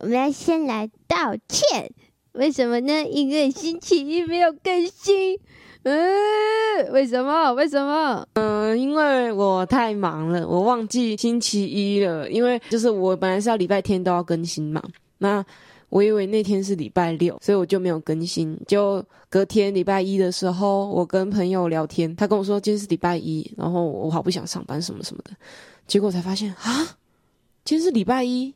我们要先来道歉，为什么呢？因为星期一没有更新。嗯，为什么？为什么？嗯，因为我太忙了，我忘记星期一了。因为就是我本来是要礼拜天都要更新嘛，那我以为那天是礼拜六，所以我就没有更新。就隔天礼拜一的时候，我跟朋友聊天，他跟我说今天是礼拜一，然后我好不想上班什么什么的，结果才发现啊，今天是礼拜一。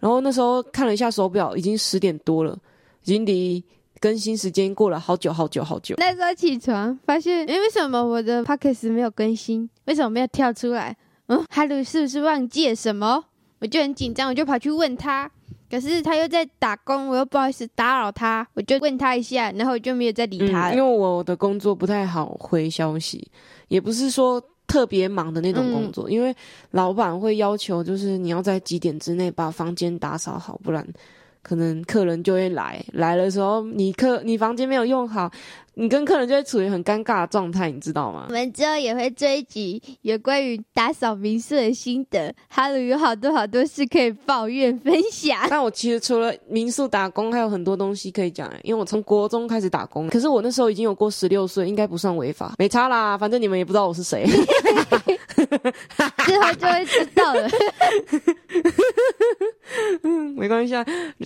然后那时候看了一下手表，已经十点多了，已经离。更新时间过了好久好久好久。那时候起床发现，哎，为什么我的 p o c k e t 没有更新？为什么没有跳出来？嗯，哈鲁是不是忘记了什么？我就很紧张，我就跑去问他。可是他又在打工，我又不好意思打扰他，我就问他一下，然后我就没有再理他。因为我的工作不太好回消息，也不是说特别忙的那种工作，因为老板会要求，就是你要在几点之内把房间打扫好，不然。可能客人就会来，来的时候你客你房间没有用好，你跟客人就会处于很尴尬的状态，你知道吗？我们之后也会追集有关于打扫民宿的心得，哈喽，有好多好多事可以抱怨分享。那我其实除了民宿打工，还有很多东西可以讲，因为我从国中开始打工，可是我那时候已经有过十六岁，应该不算违法，没差啦，反正你们也不知道我是谁。之后就会知道了。嗯，没关系啊。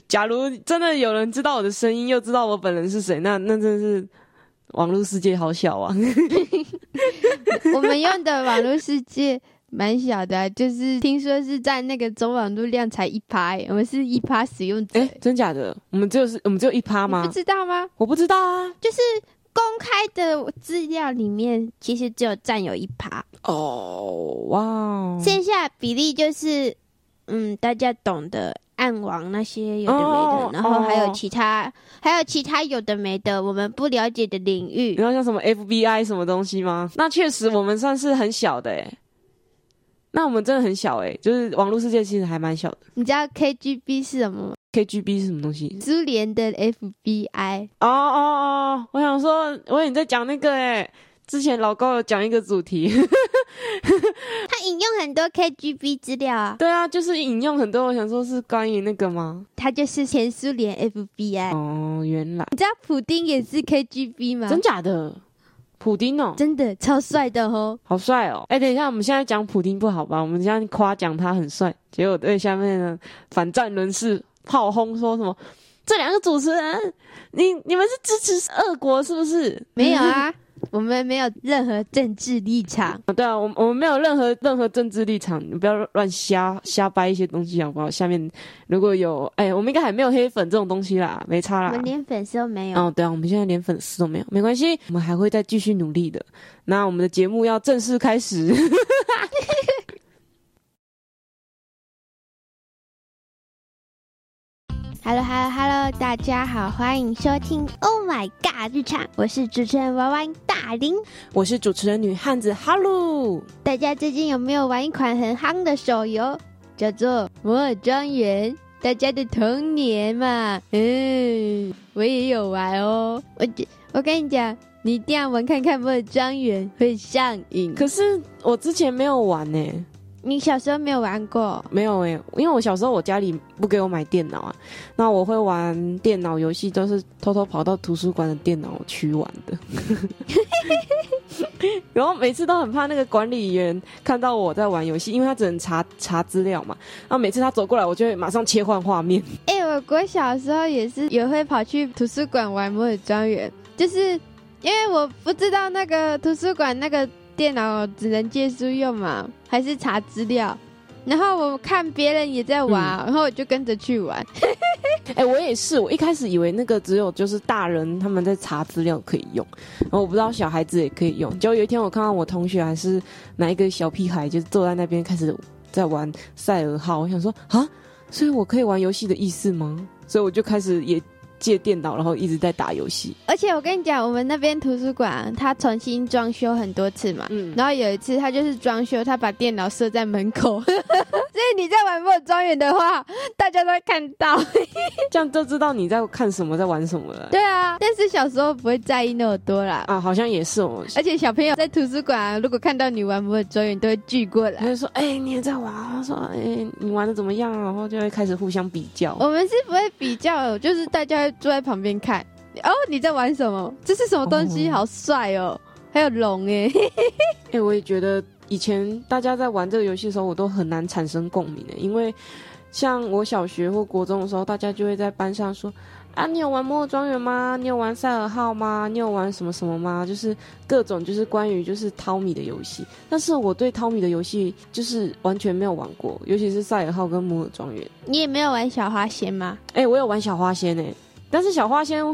假如真的有人知道我的声音，又知道我本人是谁，那那真的是网络世界好小啊。我们用的网络世界蛮小的，就是听说是在那个总网络量才一趴，我们是一趴使用者。哎，真假的？我们只有是，我们只有一趴吗？不知道吗？我不知道啊。就是公开的资料里面，其实只有占有一趴。哦，哇！剩下比例就是。嗯，大家懂的暗网那些有的没的，然后还有其他，还有其他有的没的，我们不了解的领域。然后像什么 FBI 什么东西吗？那确实我们算是很小的哎。那我们真的很小哎，就是网络世界其实还蛮小的。你知道 KGB 是什么吗？KGB 是什么东西？苏联的 FBI。哦哦哦，我想说，我以为你在讲那个哎。之前老高有讲一个主题，他引用很多 KGB 资料啊。对啊，就是引用很多。我想说，是关于那个吗？他就是前苏联 FBI。哦，原来你知道普丁也是 KGB 吗？真假的？普丁哦，真的超帅的哦，好帅哦！哎，等一下，我们现在讲普丁不好吧？我们现在夸奖他很帅，结果对下面的反战人士炮轰，说什么这两个主持人，你你们是支持俄国是不是？没有啊。我们没有任何政治立场啊，对啊，我我们没有任何任何政治立场，你不要乱瞎瞎掰一些东西好不好？下面如果有，哎，我们应该还没有黑粉这种东西啦，没差啦，我们连粉丝都没有。哦，对啊，我们现在连粉丝都没有，没关系，我们还会再继续努力的。那我们的节目要正式开始。Hello，Hello，Hello，大家好，欢迎收听 Oh My God 日常，我是主持人娃娃大林，我是主持人女汉子 Hello。大家最近有没有玩一款很夯的手游，叫做《摩尔庄园》？大家的童年嘛，嗯，我也有玩哦。我我跟你讲，你一定要玩看看《摩尔庄园》，会上瘾。可是我之前没有玩呢。你小时候没有玩过？没有诶，因为我小时候我家里不给我买电脑啊，那我会玩电脑游戏都是偷偷跑到图书馆的电脑区玩的，然后每次都很怕那个管理员看到我在玩游戏，因为他只能查查资料嘛，然后每次他走过来，我就会马上切换画面。哎，我国小时候也是也会跑去图书馆玩摩尔庄园，就是因为我不知道那个图书馆那个。电脑只能借书用嘛，还是查资料？然后我看别人也在玩，然后我就跟着去玩。哎，我也是，我一开始以为那个只有就是大人他们在查资料可以用，然后我不知道小孩子也可以用。结果有一天我看到我同学还是哪一个小屁孩，就是坐在那边开始在玩赛尔号，我想说啊，所以我可以玩游戏的意思吗？所以我就开始也。借电脑，然后一直在打游戏。而且我跟你讲，我们那边图书馆他重新装修很多次嘛。嗯。然后有一次，他就是装修，他把电脑设在门口，所以你在玩摩尔庄园的话，大家都会看到。这样就知道你在看什么，在玩什么了。对啊，但是小时候不会在意那么多啦。啊，好像也是哦。而且小朋友在图书馆啊，如果看到你玩摩尔庄园，都会聚过来。他就说：“哎、你也在玩啊？”他说：“哎、你玩的怎么样啊？”然后就会开始互相比较。我们是不会比较，就是大家会坐在旁边看。哦，你在玩什么？这是什么东西？哦好帅哦！还有龙哎，哎、我也觉得以前大家在玩这个游戏的时候，我都很难产生共鸣的，因为像我小学或国中的时候，大家就会在班上说。啊，你有玩《摩尔庄园》吗？你有玩《赛尔号》吗？你有玩什么什么吗？就是各种就是关于就是淘米的游戏，但是我对淘米的游戏就是完全没有玩过，尤其是《赛尔号》跟《摩尔庄园》。你也没有玩小花仙吗？哎、我有玩小花仙哎、但是小花仙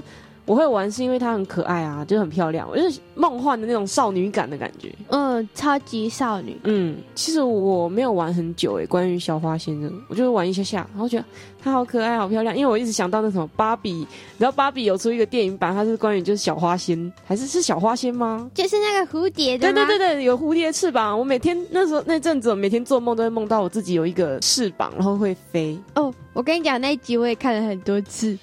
我会玩是因为它很可爱啊，就很漂亮，我就是梦幻的那种少女感的感觉。嗯，超级少女。嗯，其实我没有玩很久诶、关于小花仙的，我就玩一下下，然后觉得它好可爱、好漂亮。因为我一直想到那什么芭比，你知道芭比有出一个电影版，它是关于就是小花仙，还是是小花仙吗？就是那个蝴蝶的对对对对，有蝴蝶翅膀。我每天那时候那阵子，我每天做梦都会梦到我自己有一个翅膀，然后会飞。哦，我跟你讲，那一集我也看了很多次，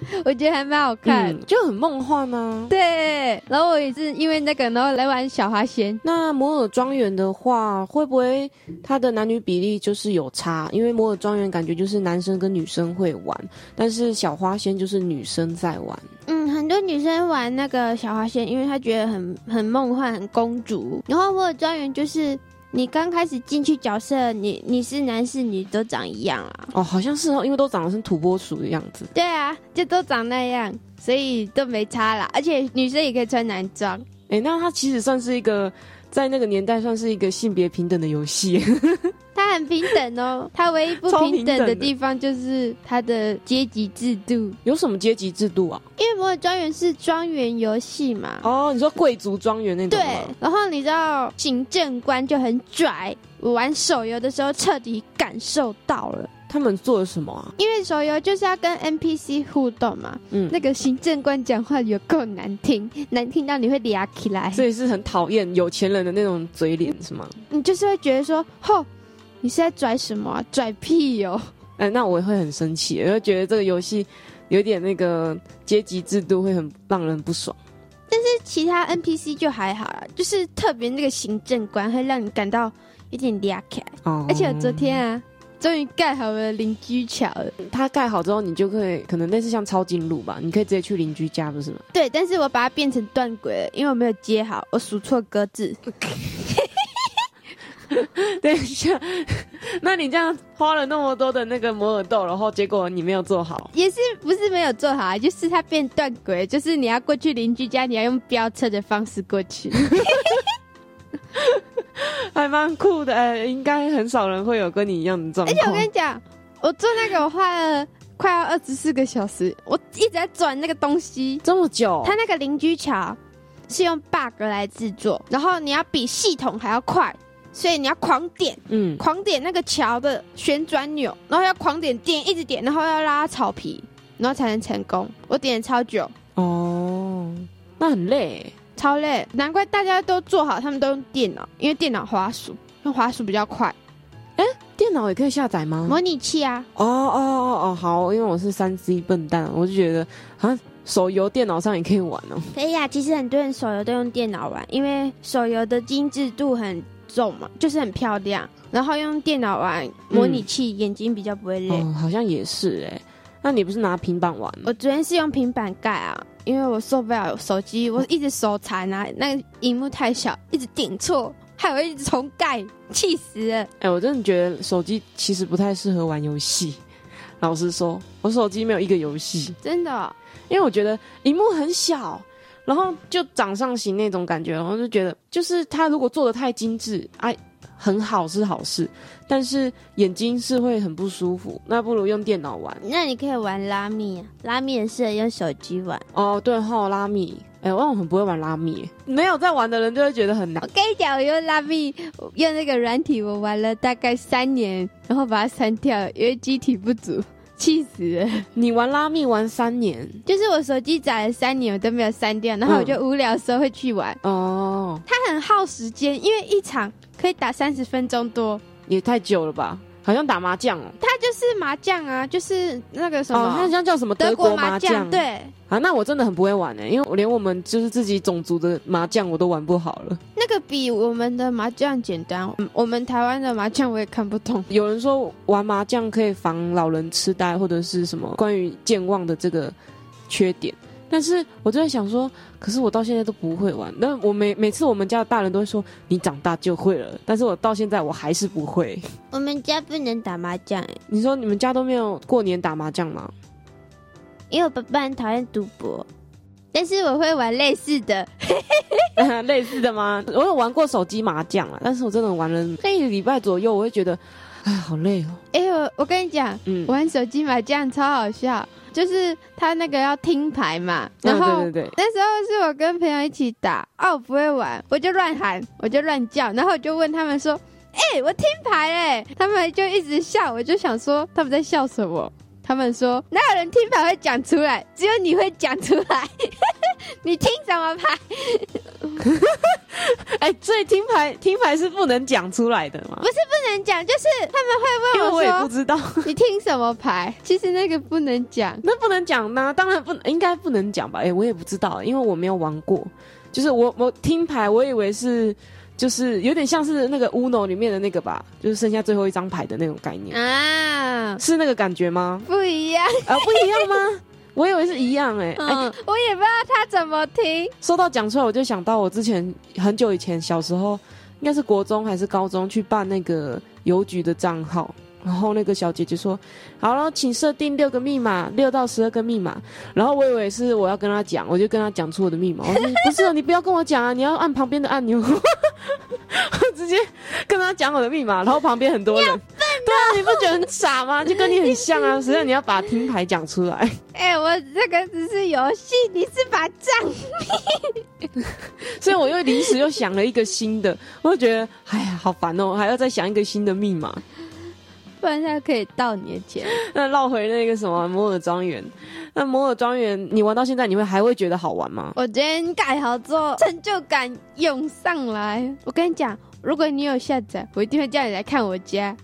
我觉得还蛮好看。嗯，就很梦幻啊。对，然后我也是因为那个，然后来玩小花仙。那摩尔庄园的话，会不会它的男女比例就是有差？因为摩尔庄园感觉就是男生跟女生会玩，但是小花仙就是女生在玩。嗯，很多女生玩那个小花仙，因为她觉得很很梦幻、很公主。然后摩尔庄园就是你刚开始进去角色，你你是男是女都长一样啊。哦，好像是哦，因为都长得是土拨鼠的样子。对啊，就都长那样，所以都没差啦。而且女生也可以穿男装。哎，那它其实算是一个在那个年代算是一个性别平等的游戏。它很平等哦，它唯一不平等的的地方就是它的阶级制度。有什么阶级制度啊？因为摩尔庄园是庄园游戏嘛，哦，你说贵族庄园那种对？，然后你知道行政官就很拽，我玩手游的时候彻底感受到了，他们做了什么啊？因为手游就是要跟 NPC 互动嘛，嗯，那个行政官讲话有够难听，难听到你会嗲起来，所以是很讨厌有钱人的那种嘴脸是吗？你就是会觉得说，吼，你是在拽什么啊？拽屁哟、哎，那我会很生气，我会觉得这个游戏有点那个阶级制度会很让人不爽。但是其他 NPC 就还好啦，就是特别那个行政官会让你感到有点嗲起来。哦而且我昨天啊，终于盖好了邻居桥了。它盖好之后，你就可以可能类似像抄近路吧，你可以直接去邻居家，不是吗？对，但是我把它变成断轨了，因为我没有接好，我数错格子。等一下，那你这样花了那么多的那个摩尔豆，然后结果你没有做好，也是不是没有做好啊，就是它变断轨，就是你要过去邻居家，你要用飙车的方式过去。还蛮酷的。哎，应该很少人会有跟你一样的状况而且我。跟你讲，我做那个我花了快要二十四个小时，我一直在转那个东西。这么久，他那个邻居桥是用 bug 来制作，然后你要比系统还要快，所以你要狂点。嗯，狂点那个桥的旋转钮，然后要狂点电，一直点，然后要拉草皮，然后才能成功。我点了超久，哦，那很累。超累，难怪大家都做好，他们都用电脑，因为电脑滑鼠用滑鼠比较快。哎电脑也可以下载吗？模拟器啊，哦哦哦哦，好，因为我是三 C 笨蛋，我就觉得好像手游电脑上也可以玩哦。可以啊。其实很多人手游都用电脑玩，因为手游的精致度很重嘛，就是很漂亮。然后用电脑玩模拟器，眼睛比较不会累。哦，好像也是哎。那你不是拿平板玩吗？我昨天是用平板盖啊，因为我受不了手机，我一直手残啊，那个荧幕太小，一直点错，害我一直重盖，气死了。哎、我真的觉得手机其实不太适合玩游戏。老实说，我手机没有一个游戏，真的哦、因为我觉得荧幕很小，然后就掌上型那种感觉，然后就觉得就是它如果做的太精致，哎、很好是好事，但是眼睛是会很不舒服，那不如用电脑玩。那你可以玩拉密啊，拉密很适合用手机玩。哦，对哈，拉米，哎、我很不会玩拉米，没有在玩的人就会觉得很难我。跟你讲，我用拉密用那个软体，我玩了大概三年，然后把它删掉，因为机体不足，气死。你玩拉密玩三年就是我手机载了三年，我都没有删掉，然后我就无聊的时候会去玩。哦，它很耗时间，因为一场可以打三十分钟多，也太久了吧？好像打麻将哦。它就是麻将啊，就是那个什哦，它好像叫什么德国麻将？对，啊，那我真的很不会玩呢，因为我连我们就是自己种族的麻将我都玩不好了。那个比我们的麻将简单。嗯我们台湾的麻将我也看不懂。有人说玩麻将可以防老人痴呆或者是什么关于健忘的这个缺点，但是我就在想说，可是我到现在都不会玩。那我每每次我们家的大人都会说你长大就会了，但是我到现在我还是不会。我们家不能打麻将哎，你说你们家都没有过年打麻将吗？因为我爸爸很讨厌赌博。但是我会玩类似的，类似的吗？我有玩过手机麻将啊，但是我真的玩了一个礼拜左右，我会觉得，哎，好累哦。哎、我我跟你讲，嗯，玩手机麻将超好笑，就是他那个要听牌嘛，然后、嗯、对对对，那时候是我跟朋友一起打，啊，我不会玩，我就乱喊，我就乱叫，然后我就问他们说，哎、我听牌嘞，他们就一直笑，我就想说他们在笑什么。他们说：“哪有人听牌会讲出来？只有你会讲出来。你听什么牌？哎，所以听牌听牌是不能讲出来的吗？不是不能讲，就是他们会问我说：“我也不知道你听什么牌。”其实那个不能讲，那不能讲呢？当然不，应该不能讲吧？哎，我也不知道，因为我没有玩过。就是我我听牌，我以为是。就是有点像是那个 Uno 里面的那个吧，就是剩下最后一张牌的那种概念啊，是那个感觉吗？不一样啊，不一样吗？我以为是一样哎、欸，哎、嗯，我也不知道他怎么听。说到讲出来，我就想到我之前很久以前小时候，应该是国中还是高中去办那个邮局的账号。然后那个小姐姐说：“好了，请设定六个密码，六到十二个密码。”然后我以为是我要跟她讲，我就跟她讲出我的密码。我说：“不是，你不要跟我讲啊，你要按旁边的按钮。”我直接跟他讲我的密码，然后旁边很多人，对啊，你不觉得很傻吗？就跟你很像啊，实际上你要把听牌讲出来。哎、欸，我这个只是游戏，你是把账密，所以我又临时又想了一个新的，我就觉得哎呀，好烦哦，还要再想一个新的密码。不然他可以盗你的钱。那绕回那个什么摩尔庄园，那摩尔庄园你玩到现在，你会还会觉得好玩吗？我今天盖好之后，成就感涌上来。我跟你讲，如果你有下载，我一定会叫你来看我家。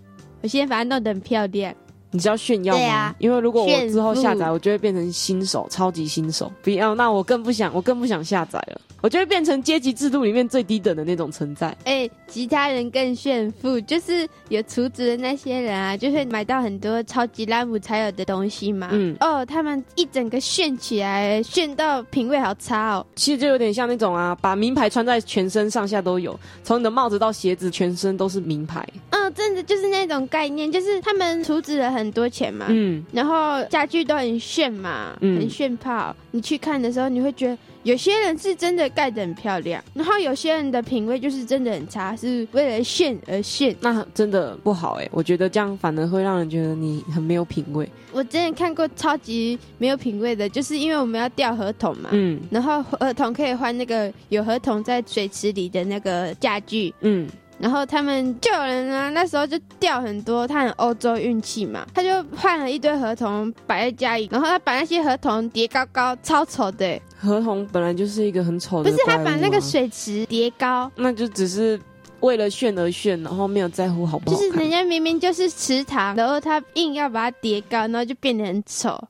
我先把它弄得很漂亮。你是要炫耀吗？因为如果我之后下载，我就会变成新手，超级新手。不要，那我更不想，我更不想下载了。我就会变成阶级制度里面最低等的那种存在。哎、欸，其他人更炫富，就是有储值的那些人啊，就会买到很多超级拉姆才有的东西嘛。嗯，哦，他们一整个炫起来，炫到品味好差哦。其实就有点像那种啊，把名牌穿在全身上下都有，从你的帽子到鞋子，全身都是名牌。嗯，真的就是那种概念，就是他们储值了很多钱嘛。嗯，然后家具都很炫嘛，嗯很炫炮。你去看的时候，你会觉得有些人是真的盖得很漂亮，然后有些人的品味就是真的很差，是为了炫而炫。那真的不好哎、我觉得这样反而会让人觉得你很没有品味。我之前看过超级没有品味的，就是因为我们要钓合同嘛，嗯然后合同可以换那个有合同在水池里的那个家具，嗯，然后他们就有人啊，那时候就钓很多，他很欧洲运气嘛，他就换了一堆合同摆在家里，然后他把那些合同叠高高，超丑的欸。合同本来就是一个很丑的、不是他把那个，水池叠高，那就只是为了炫而炫，然后没有在乎好不好就。是人家明明就是池塘，然后他硬要把它叠高，然后就变得很丑。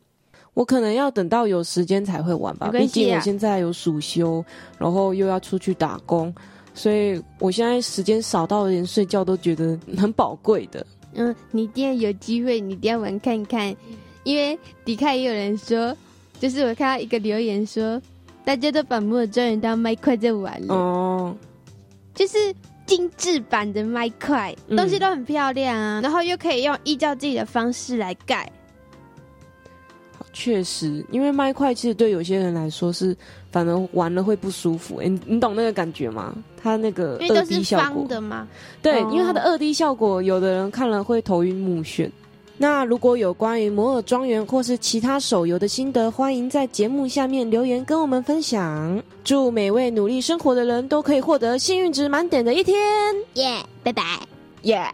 我可能要等到有时间才会玩吧，毕竟我现在有暑休，然后又要出去打工，所以我现在时间少到连睡觉都觉得很宝贵的。嗯，你一定要有机会，你一定要玩看看，因为底卡也有人说，就是我看到一个留言说，大家都把摩尔庄园当麦块在玩了，哦，就是精致版的麦块，嗯东西都很漂亮啊，然后又可以用依照自己的方式来盖。确实，因为麦块其实对有些人来说是反而玩了会不舒服。哎你你懂那个感觉吗？它那个二因为都 D 是效果方，的嘛，对，哦因为它的二 D 效果，有的人看了会头晕目眩。那如果有关于摩尔庄园或是其他手游的心得，欢迎在节目下面留言跟我们分享。祝每位努力生活的人都可以获得幸运值满点的一天，耶、拜拜。耶、